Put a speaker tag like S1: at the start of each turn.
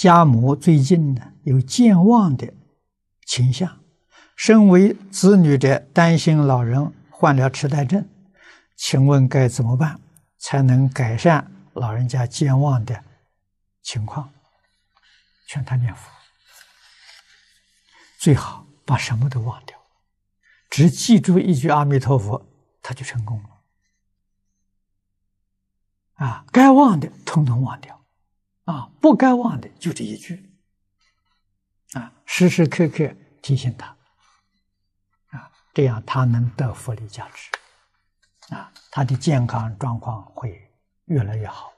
S1: 家母最近呢有健忘的倾向，身为子女的担心老人患了痴呆症，请问该怎么办才能改善老人家健忘的情况？劝他念佛，最好把什么都忘掉，只记住一句阿弥陀佛，他就成功了。啊，该忘的统统忘掉，啊，不该忘的就这一句，啊，时时刻刻提醒他，啊，这样他能得福利加持，啊，他的健康状况会越来越好。